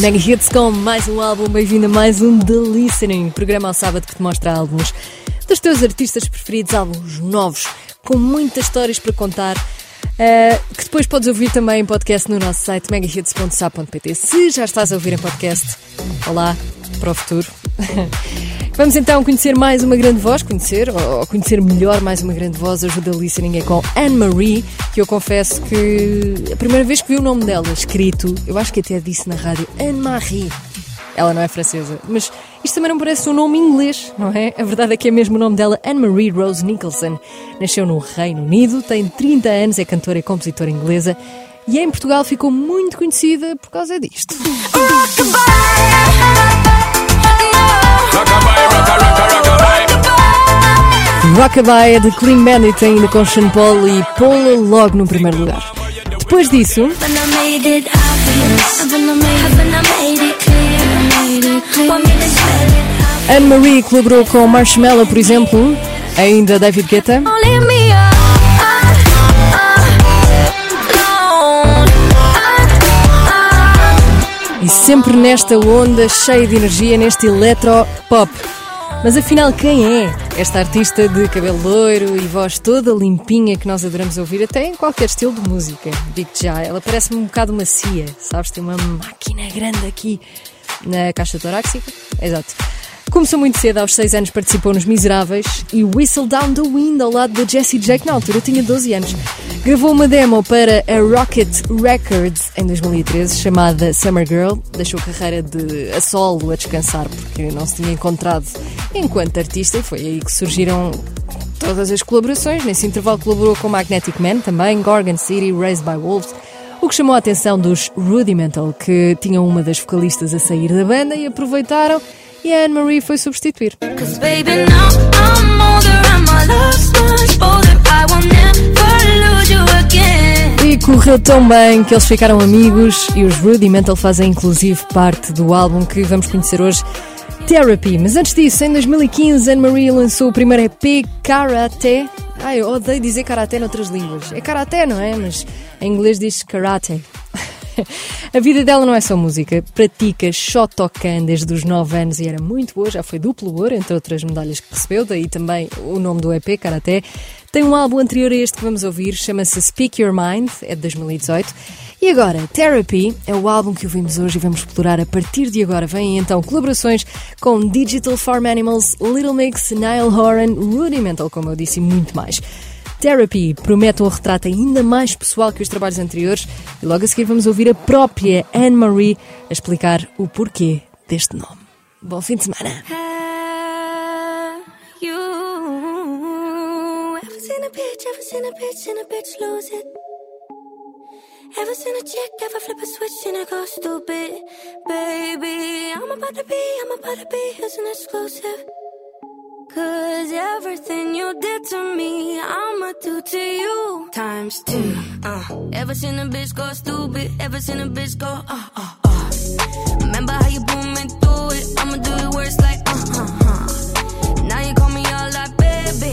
Mega Hits com mais um álbum, bem-vindo a mais um The Listening, programa ao sábado que te mostra álbuns dos teus artistas preferidos, álbuns novos, com muitas histórias para contar. Uh, que depois podes ouvir também em podcast no nosso site megahits.sa.pt. Se já estás a ouvir em podcast, olá para o futuro. Vamos então conhecer mais uma grande voz, conhecer, ou conhecer melhor mais uma grande voz. O The Listening é com Anne-Marie, que eu confesso que a primeira vez que vi o nome dela escrito, eu acho que até disse na rádio Anne-Marie. Ela não é francesa, mas isto também não parece um nome inglês, não é? A verdade é que é mesmo o nome dela, Anne-Marie Rose Nicholson. Nasceu no Reino Unido, tem 30 anos, é cantora e compositora inglesa e em Portugal ficou muito conhecida por causa disto. Rockabye de Clean Bandit ainda com Sean Paul e Paula logo no primeiro lugar. Depois disso. Anne-Marie colaborou com Marshmallow, por exemplo, ainda David Guetta. E sempre nesta onda cheia de energia, neste eletro-pop. Mas afinal, quem é esta artista de cabelo loiro e voz toda limpinha que nós adoramos ouvir, até em qualquer estilo de música? Digo-te já, ela parece-me um bocado macia, sabes? Tem uma máquina grande aqui na caixa torácica. Exato. Começou muito cedo, aos 6 anos participou nos Miseráveis e Whistle Down the Wind ao lado de Jessie J, na altura tinha 12 anos. Gravou uma demo para a Rocket Records em 2013 chamada Summer Girl. Deixou a carreira de a solo a descansar porque não se tinha encontrado enquanto artista e foi aí que surgiram todas as colaborações. Nesse intervalo colaborou com Magnetic Man também, Gorgon City, Raised by Wolves. O que chamou a atenção dos Rudimental, que tinham uma das vocalistas a sair da banda e aproveitaram e a Anne-Marie foi substituir. E correu tão bem que eles ficaram amigos e os Rudimental fazem inclusive parte do álbum que vamos conhecer hoje, Therapy. Mas antes disso, em 2015, Anne-Marie lançou o primeiro EP Karate. Ai, eu odeio dizer Karate noutras línguas. É Karate, não é? Mas em inglês diz Karate. A vida dela não é só música, pratica Shotokan desde os 9 anos e era muito boa, já foi duplo ouro, entre outras medalhas que recebeu, daí também o nome do EP, Karate. Tem um álbum anterior a este que vamos ouvir, chama-se Speak Your Mind, é de 2018. E agora, Therapy é o álbum que ouvimos hoje e vamos explorar a partir de agora. Vêm então colaborações com Digital Farm Animals, Little Mix, Niall Horan, Rudimental, como eu disse, e muito mais. Therapy promete um retrato ainda mais pessoal que os trabalhos anteriores e logo a seguir vamos ouvir a própria Anne-Marie a explicar o porquê deste nome. Bom fim de semana! Ever seen a chick ever flip a switch and it go stupid? Baby, I'm about to be, I'm about to be his an exclusive. Cause everything you did to me, I'ma do to you. Times two, uh. Ever seen a bitch go stupid? Ever seen a bitch go, uh, uh, uh. Remember how you me through it? I'ma do it worse like, uh, uh, uh. Now you call me all like, baby,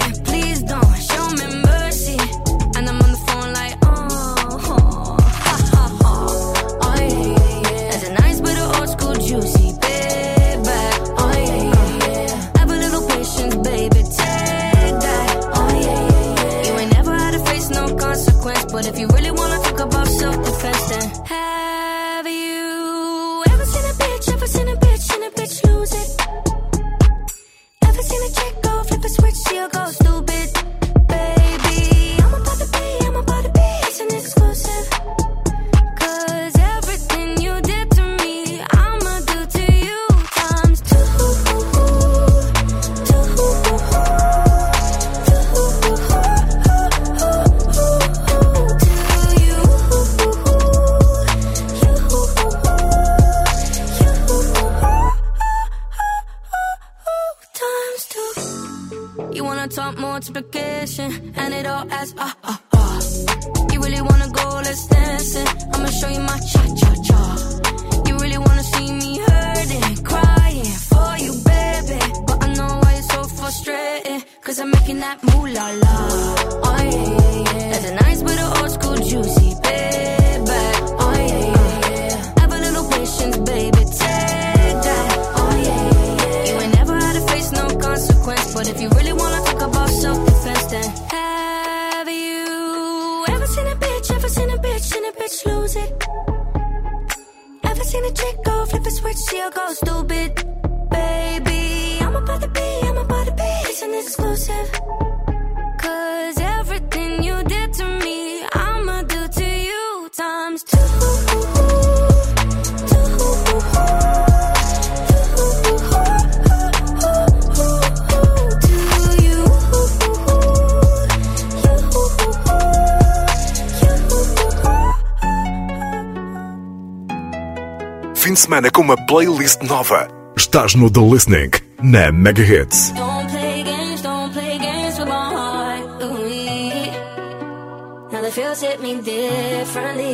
semana com uma playlist nova. Estás no The Listening, na Mega Hits. Feels hit me differently.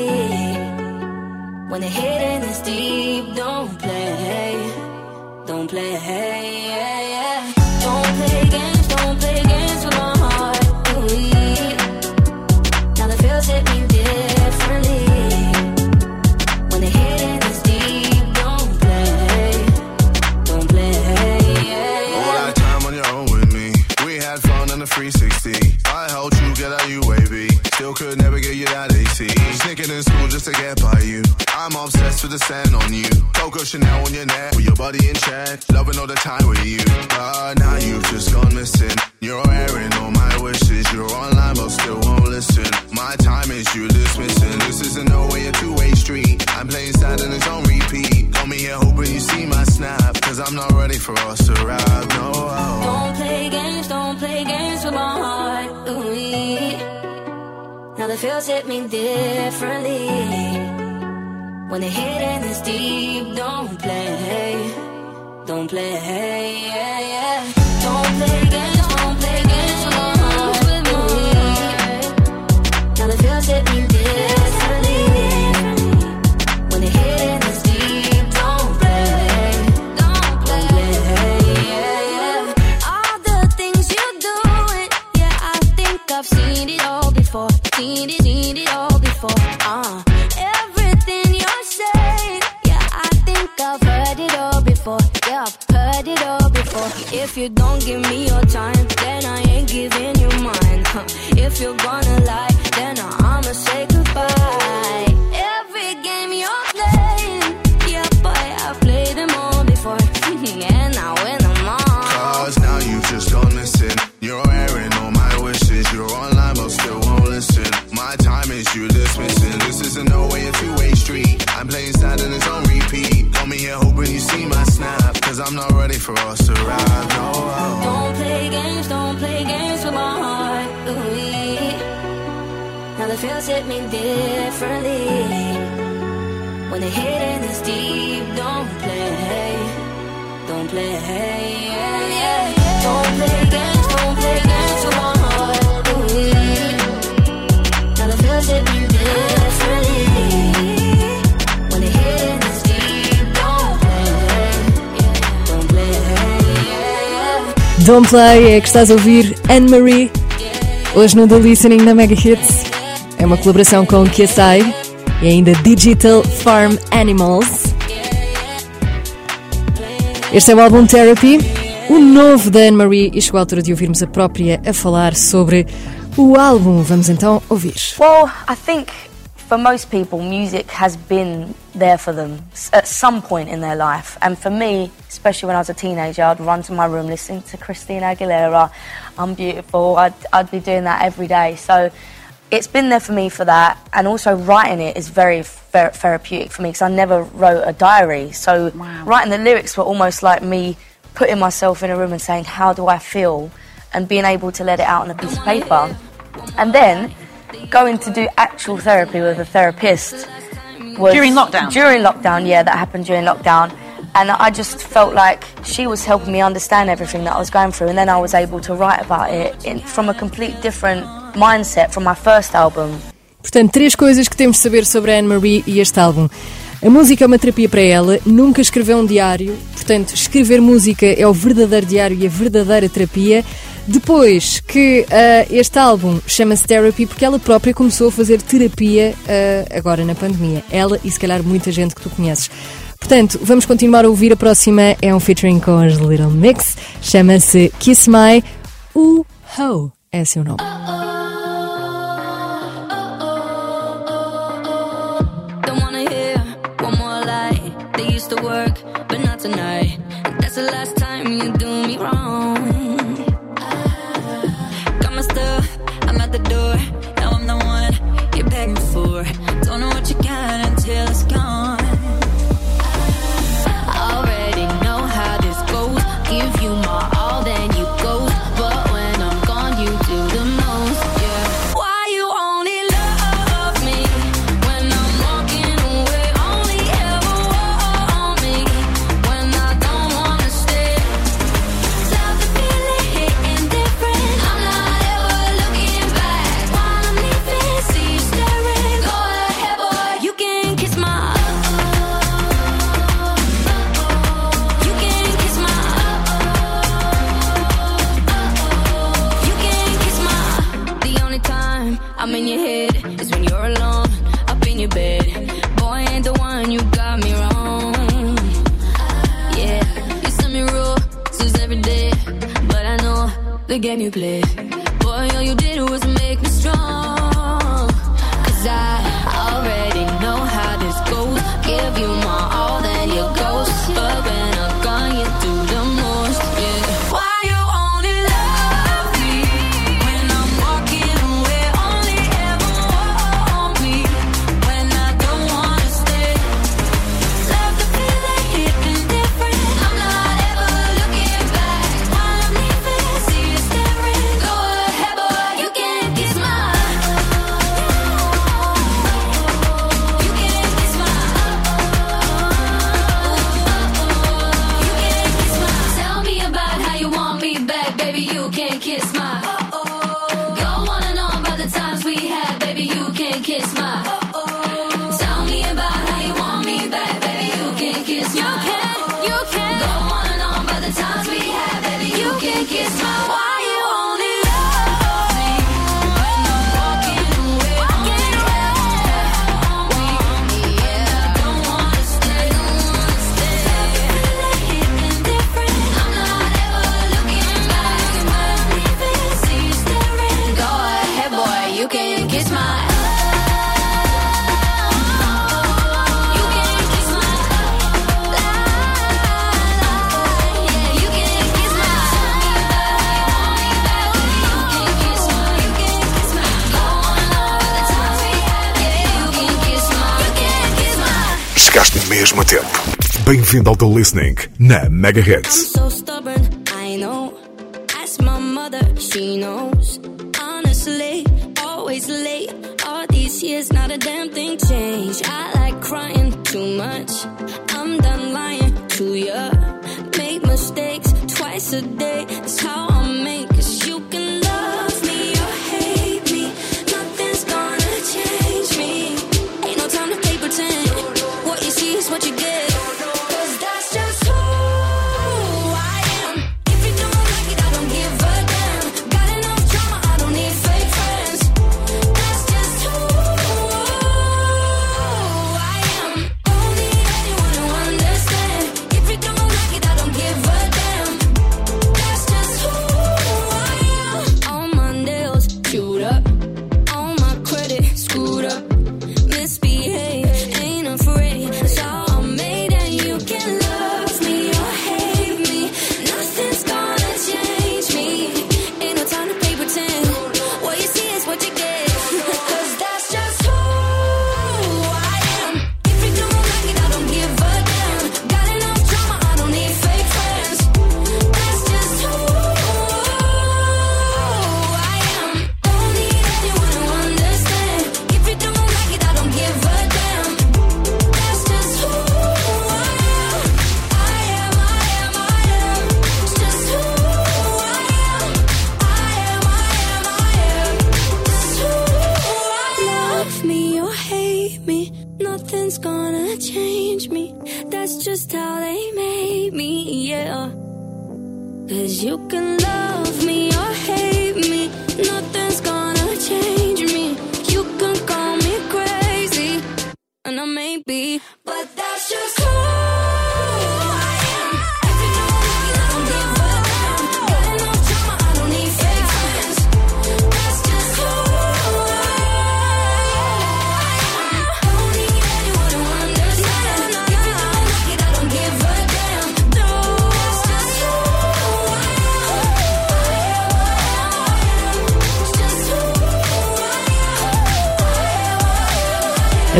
The scent on you. Coco Chanel on your neck with your body in check. Loving all the time with you. But now you've just gone missing. You're airing all my wishes. You're online but still won't listen. My time is you dismissing. This isn't no way a two-way street. I'm playing sad and it's on repeat. Got me here hoping you see my snap. Cause I'm not ready for us to ride. No. Don't play games, don't play games with my heart. Ooh. Now the feels hit me differently. When the hidden is deep, don't play, don't play. Yeah, yeah. Don't play games, don't play games with heart. Ooh, yeah. Now the feels hit me differently. When the hidden is deep, don't play, don't play. Yeah, yeah. All the things you're doing, yeah, I think I've seen it all before. Seen it, seen it all before. Uh, before. Yeah, I've heard it all before. If you don't give me your time, then I ain't giving you mine. Huh. If you're gonna lie, then I'ma say goodbye. Every game you're playing, yeah, boy, I've played them all before, and I for us to ride. No. Don't play games, don't play games with my heart. Ooh, yeah. Now the feels hit me differently. When the hidden is deep, don't play, don't play. Yeah, yeah. Don't play games, don't play games with my heart. Ooh, yeah. Now the feels hit me differently. Don't Play é que estás a ouvir Anne-Marie. Hoje no The Listening na Mega Hits. É uma colaboração com KSI e ainda Digital Farm Animals. Este é o álbum Therapy, o novo da Anne-Marie, e chegou a altura de ouvirmos a própria a falar sobre o álbum. Vamos então ouvir. Well, I think for most people, music has been there for them at some point in their life. And for me, especially when I was a teenager, I'd run to my room listening to Christina Aguilera, I'm Beautiful. I'd, I'd be doing that every day. So it's been there for me for that. And also, writing it is very ther- therapeutic for me because I never wrote a diary. So writing the lyrics were almost like me putting myself in a room and saying, How do I feel? And being able to let it out on a piece of paper. And then going to do actual therapy with a therapist was During lockdown? During lockdown, yeah, that happened during lockdown. And I just felt like she was helping me understand everything that I was going through, and then I was able to write about it in, from a complete different mindset from my first album. Portanto, três coisas que temos de saber sobre Anne-Marie e este álbum. A música é uma terapia para ela, nunca escreveu um diário, portanto, escrever música é o verdadeiro diário e a verdadeira terapia. Depois que ah, este álbum chama-se Therapy porque ela própria começou a fazer terapia ah, agora na pandemia. Ela e se calhar muita gente que tu conheces. Portanto, vamos continuar a ouvir. A próxima é um featuring com as Little Mix, chama-se Kiss My Uh Ho. É seu nome. time I'm in your head is when you're alone, up in your bed. Boy, ain't the one you got me wrong. Yeah, you send me rules every day, but I know the game you play. Boy, all you did was make me strong. fim de auto listening na Megahertz. I'm so stubborn, I know. Ask my mother, she knows.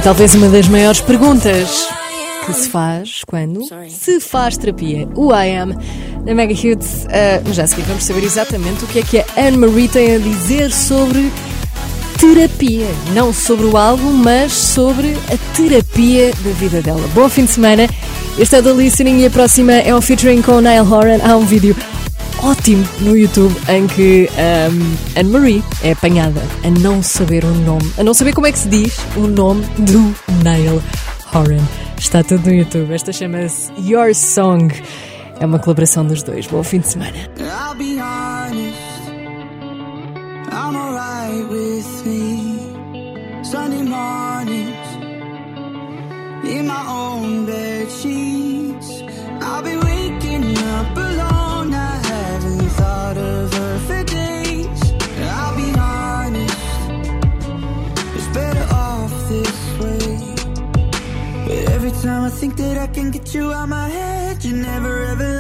talvez uma das maiores perguntas que se faz quando se faz terapia. O I Am na Mega Hits. Uh, já a seguir vamos saber exatamente o que é que a Anne-Marie tem a dizer sobre terapia. Não sobre o álbum, mas sobre a terapia da vida dela. Bom fim de semana. Este é The Listening e a próxima é um featuring com Niall Horan. Há um vídeo ótimo no YouTube em que um, Anne-Marie é apanhada a não saber o nome, a não saber como é que se diz o nome do Neil Horan. Está tudo no YouTube. Esta chama-se Your Song. É uma colaboração dos dois. Bom fim de semana. I'll be honest, I'm alright with me. Sunday mornings, in my own bed. That I can get you out my head, you never ever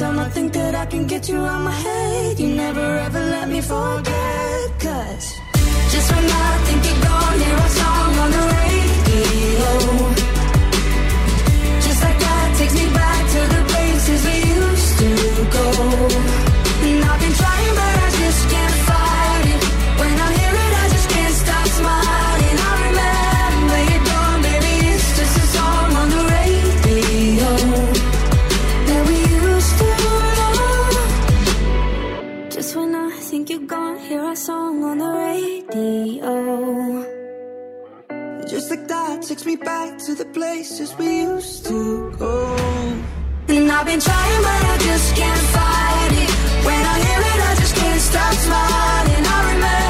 time I think that I can get you out my head, you never ever let me forget. Cause Just when I think you're gone, hear a song on the radio. Just like that takes me back to the places we used to go. And I've been trying, but I just can't back to the places we used to go. And I've been trying, but I just can't fight it. When I hear it, I just can't stop smiling. I remember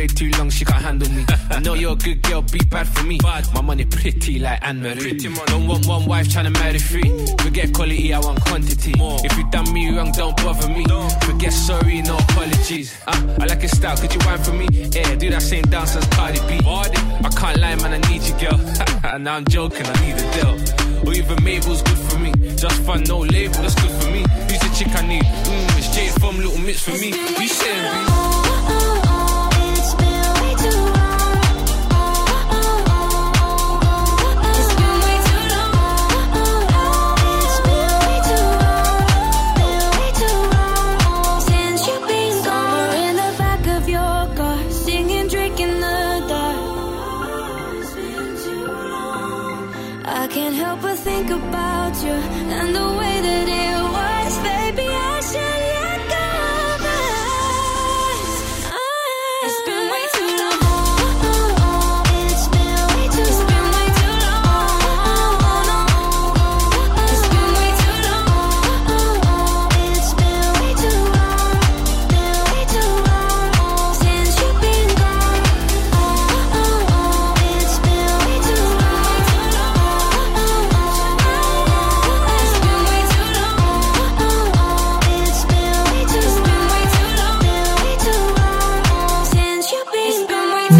Way too long. She can't handle me. I know you're a good girl. Be bad for me. My money pretty like Anne Marie. Don't want one wife trying to marry three. Forget quality, I want quantity. More. If you done me wrong, don't bother me. Forget sorry, no apologies. Uh, I like your style. Could you wine for me? Yeah, do that same dance as Cardi B. I can't lie, man. I need you, girl. And now I'm joking. I need a deal. Or even Mabel's good for me. Just fun, no label. That's good for me. Who's the chick I need? Mm, it's Jade from Little Mix for me. You saying,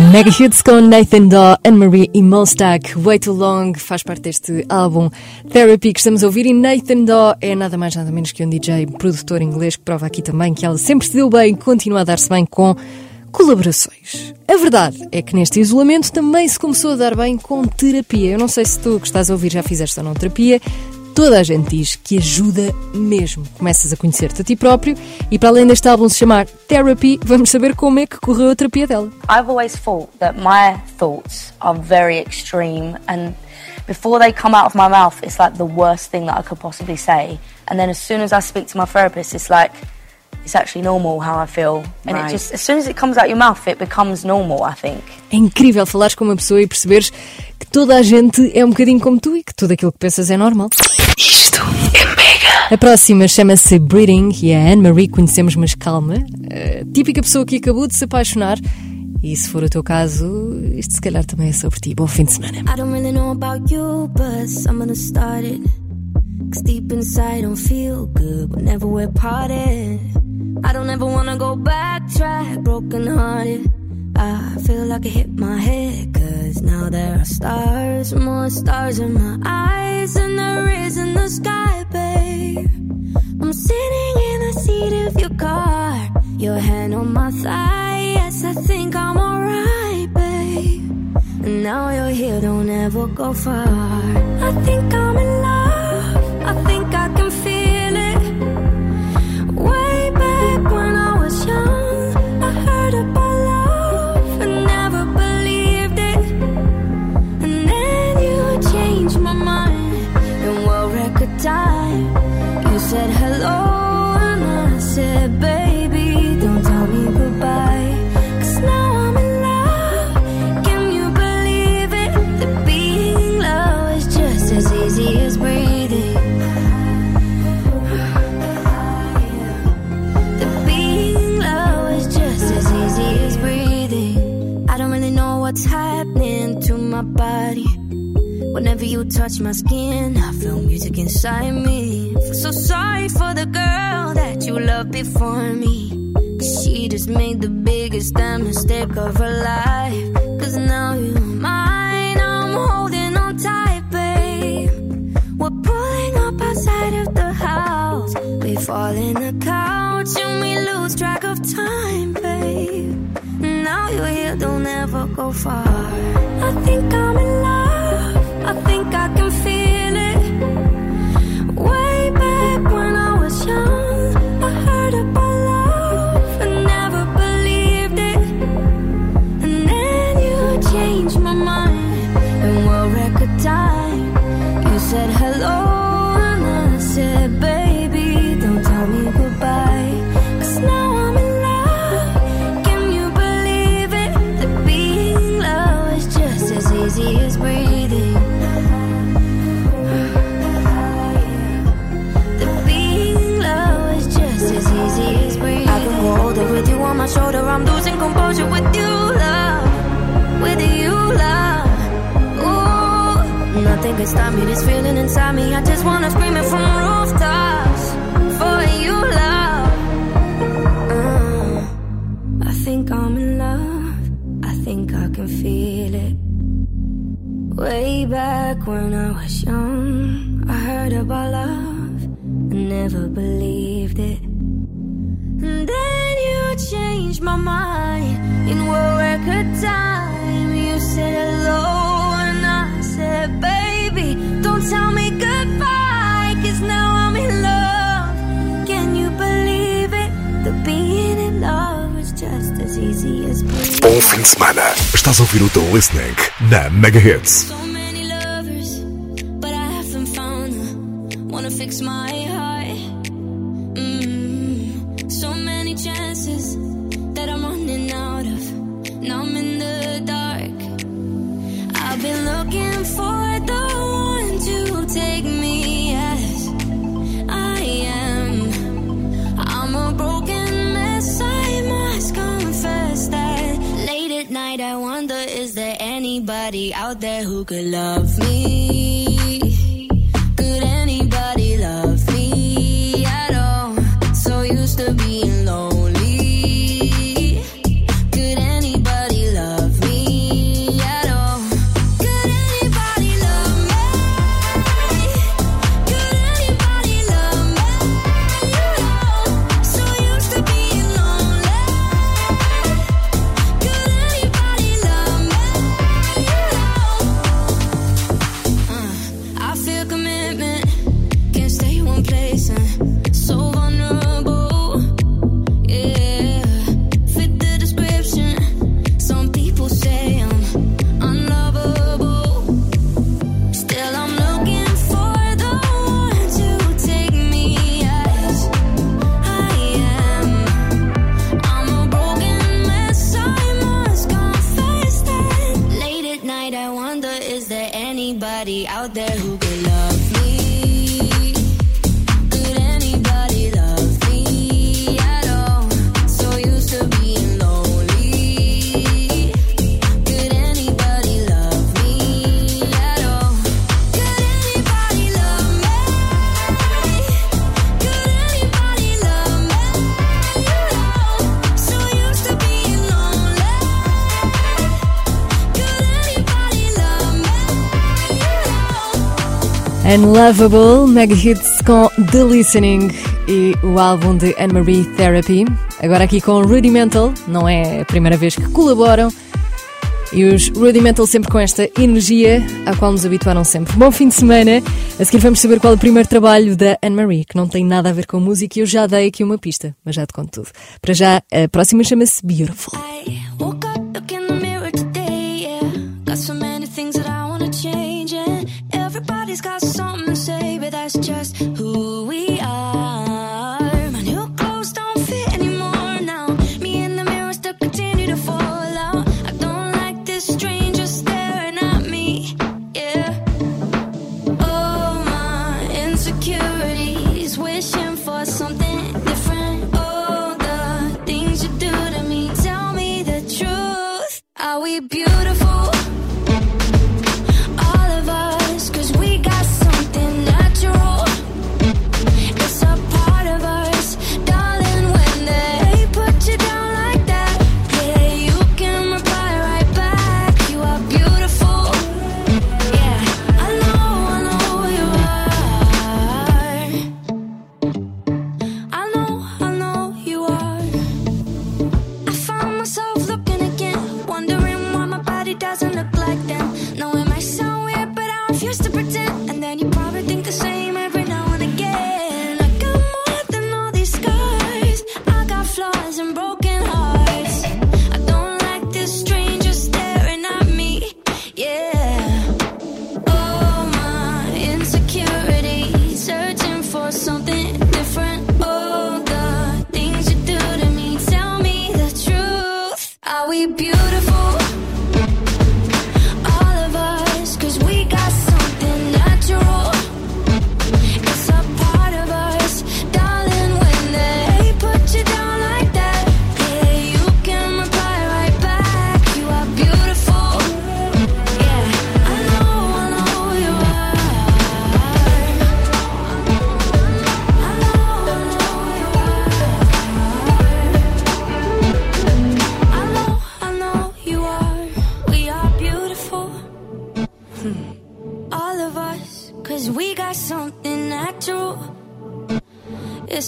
Mega Hits com Nathan Daw, Anne-Marie e Mostak. Way Too Long faz parte deste álbum Therapy que estamos a ouvir. E Nathan Daw é nada mais nada menos que um DJ, produtor inglês, que prova aqui também que ela sempre se deu bem e continua a dar-se bem com colaborações. A verdade é que neste isolamento também se começou a dar bem com terapia. Eu não sei se tu que estás a ouvir já fizeste ou não terapia. Toda a gente diz que ajuda mesmo. Começas a conhecer-te a ti próprio e para além deste álbum se chamar Therapy, vamos saber como é que correu a terapia dela. I've always thought that my thoughts are very extreme and before they come out of my mouth it's like the worst thing that I could possibly say and then as soon as I speak to my therapist it's like it's actually normal how I feel and Right. it just as soon as it comes out your mouth it becomes normal I think. É incrível falares com uma pessoa e perceberes toda a gente é um bocadinho como tu e que tudo aquilo que pensas é normal. Isto é mega. A próxima chama-se Breeding e a Anne-Marie conhecemos mais calma. A típica pessoa que acabou de se apaixonar. E se for o teu caso, isto se calhar também é sobre ti. Bom fim de semana. I don't really know about you, but someone started. Cause deep inside, I don't feel good whenever we're parted. I don't ever wanna go backtrack, broken hearted. I feel like I hit my head, cause now there are stars, more stars in my eyes than there is in the sky, babe. I'm sitting in the seat of your car, your hand on my thigh. Yes, I think I'm alright, babe. And now you're here, don't ever go far. I think I'm in love, I think I can you touch my skin, I feel music inside me. So sorry for the girl that you loved before me. She just made the biggest damn mistake of her life. Cause now you're mine, I'm holding on tight, babe. We're pulling up outside of the house. We fall in the couch and we lose track of time, babe. Now you're here, don't ever go far. I think I'm in love. Nothing can stop me. This feeling inside me. I just wanna scream it from rooftops. For you, love. Uh, I think I'm in love. I think I can feel it. Way back when I was young, I heard about love and never believed it. And then you changed my mind in world record time. You said hello, baby, don't tell me goodbye, cause now I'm in love. Can you believe it? The being in love is just as easy as breathing. Bom fim de semana. Estás a ouvir o The Listening na Mega Hits. Out there who could love me? Unlovable, mega hits com The Listening e o álbum de Anne-Marie Therapy. Agora aqui com Rudimental, não é a primeira vez que colaboram. E os Rudimental sempre com esta energia à qual nos habituaram sempre. Bom fim de semana. A seguir vamos saber qual é o primeiro trabalho da Anne-Marie, que não tem nada a ver com música e eu já dei aqui uma pista, mas já te conto tudo. Para já, a próxima chama-se Beautiful.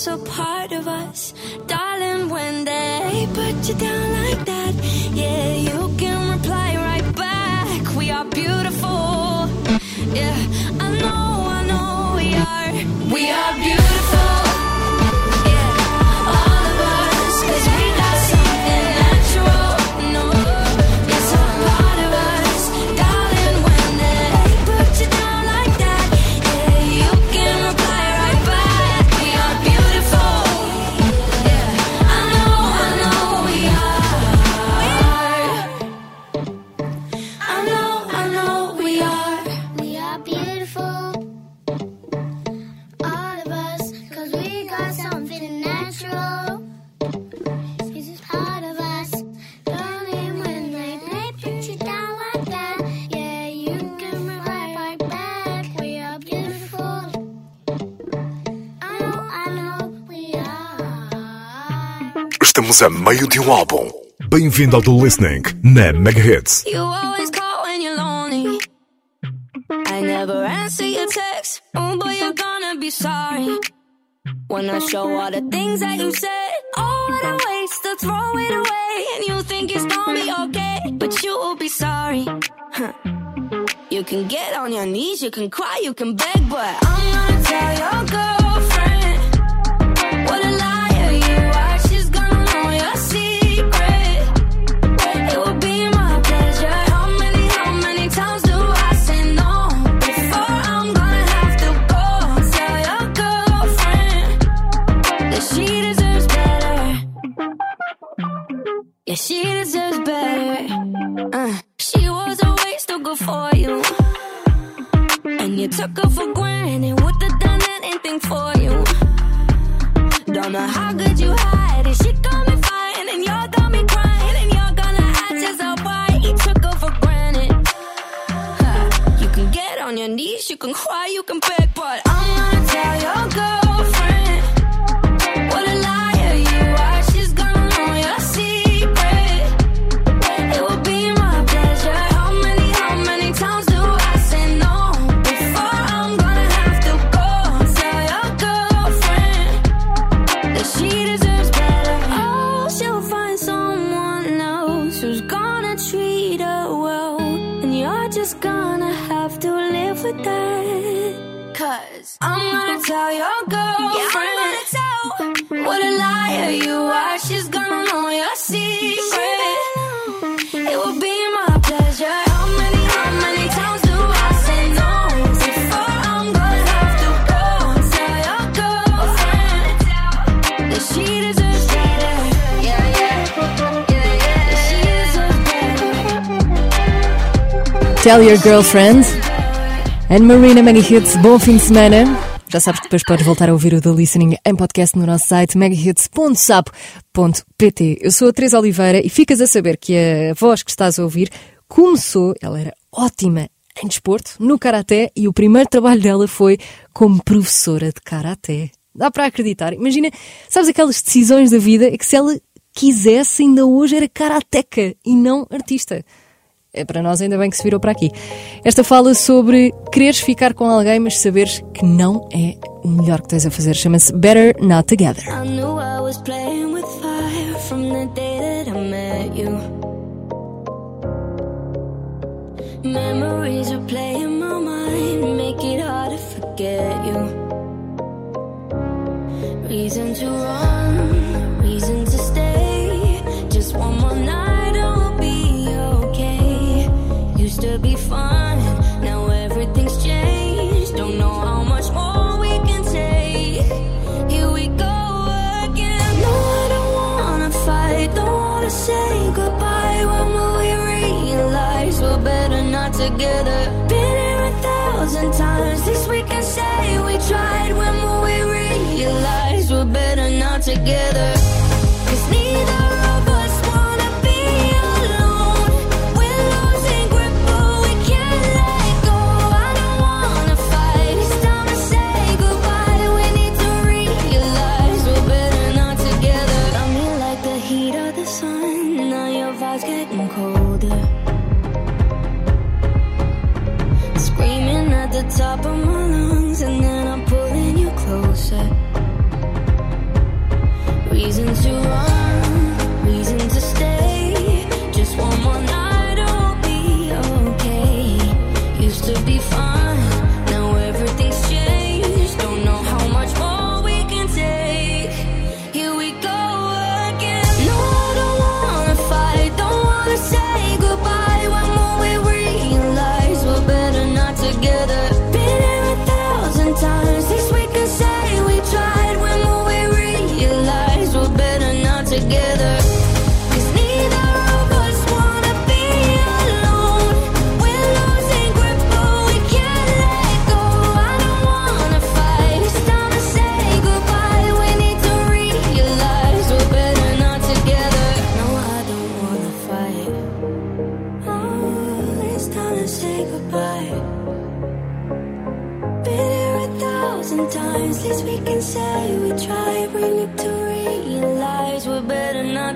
so part of us, darling. When they put you down. Estamos a meio de um álbum. Bem-vindo ao The Listening na Mega Hits. You always call when you're lonely. I never answer your text. Oh, but you're gonna be sorry. When I show all the things that you said. Oh, what a waste to throw it away. And you think it's gonna be okay. But you will be sorry. Huh. You can get on your knees, you can cry, you can beg, but I'm gonna tell your girlfriend. She deserves better. Uh, she was a waste good for you. And you took her for granted. Would have done anything for you. Don't know how good you hide it. She got me fine, and you got me crying. And you're gonna ask yourself why he took her for granted. You can get on your knees, you can cry, you can Tell Your Girlfriend. Anne Marina Mega Hits, bom fim de semana. Já sabes que depois podes voltar a ouvir o The Listening em podcast no nosso site megahits.sapo.pt. Eu sou a Teresa Oliveira e ficas a saber que a voz que estás a ouvir começou, ela era ótima em desporto, no karaté, e o primeiro trabalho dela foi como professora de karaté. Dá para acreditar. Imagina, sabes aquelas decisões da vida é que se ela quisesse ainda hoje era karateca e não artista. É para nós, ainda bem que se virou para aqui. Esta fala sobre quereres ficar com alguém, mas saberes que não é o melhor que tens a fazer. Chama-se Better Not Together. I knew I was playing with fire from the day that I met you. Memories replay in my mind, make it hard to forget you. Reason to run, reason to stay. Just one more night, to be now everything's changed. Don't know how much more we can take. Here we go again. No, I don't wanna fight, don't wanna say goodbye. When will we realize we're better not together? Been here a thousand times, least we can say we tried. When will we realize we're better not together? Vibe's getting colder. Screaming at the top of my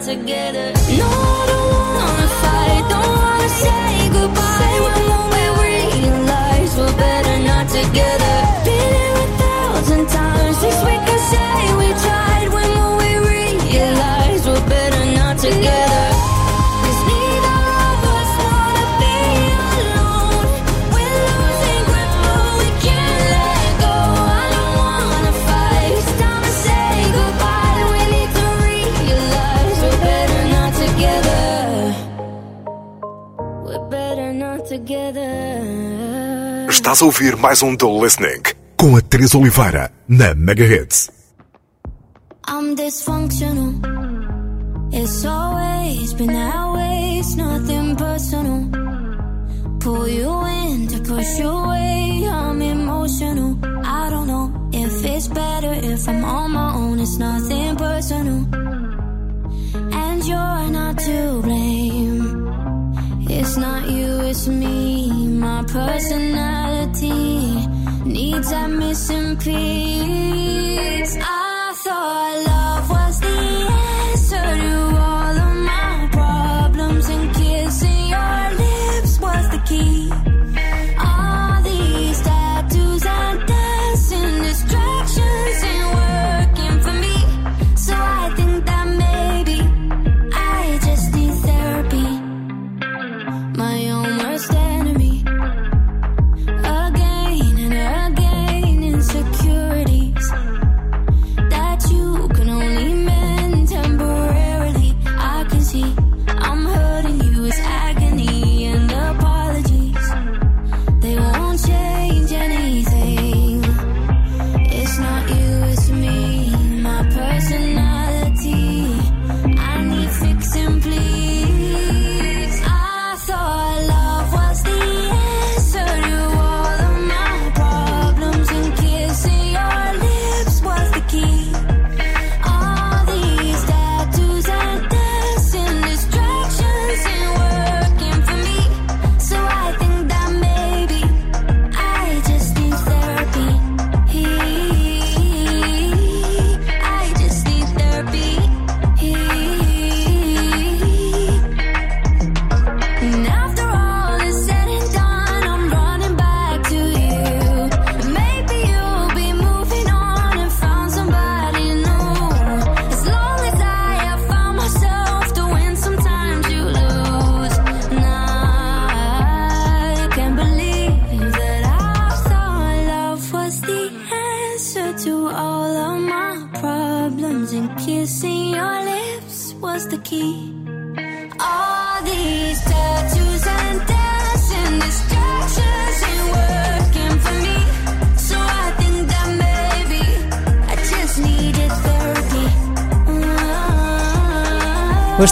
together. No, I don't wanna fight, don't wanna say Estás a ouvir mais um The Listening com a Teresa Oliveira na Mega Hits. I'm dysfunctional. It's always been that way. It's nothing personal. Pull you in to push you away. I'm emotional. I don't know if it's better if I'm on my own. It's nothing personal. And you're not to blame. It's not you, it's me. My personality needs that missing piece. I thought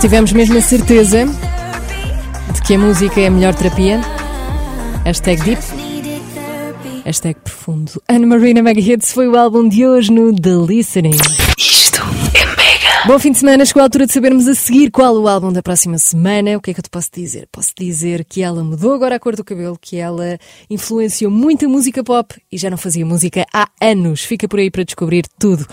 tivemos mesmo a certeza de que a música é a melhor terapia. Hashtag deep, hashtag profundo. Ana Marina Mega Hits foi o álbum de hoje no The Listening. Isto é mega. Bom fim de semana, chegou a altura de sabermos a seguir qual o álbum da próxima semana. O que é que eu te posso dizer? Posso dizer que ela mudou agora a cor do cabelo, que ela influenciou muito a música pop e já não fazia música há anos. Fica por aí para descobrir tudo.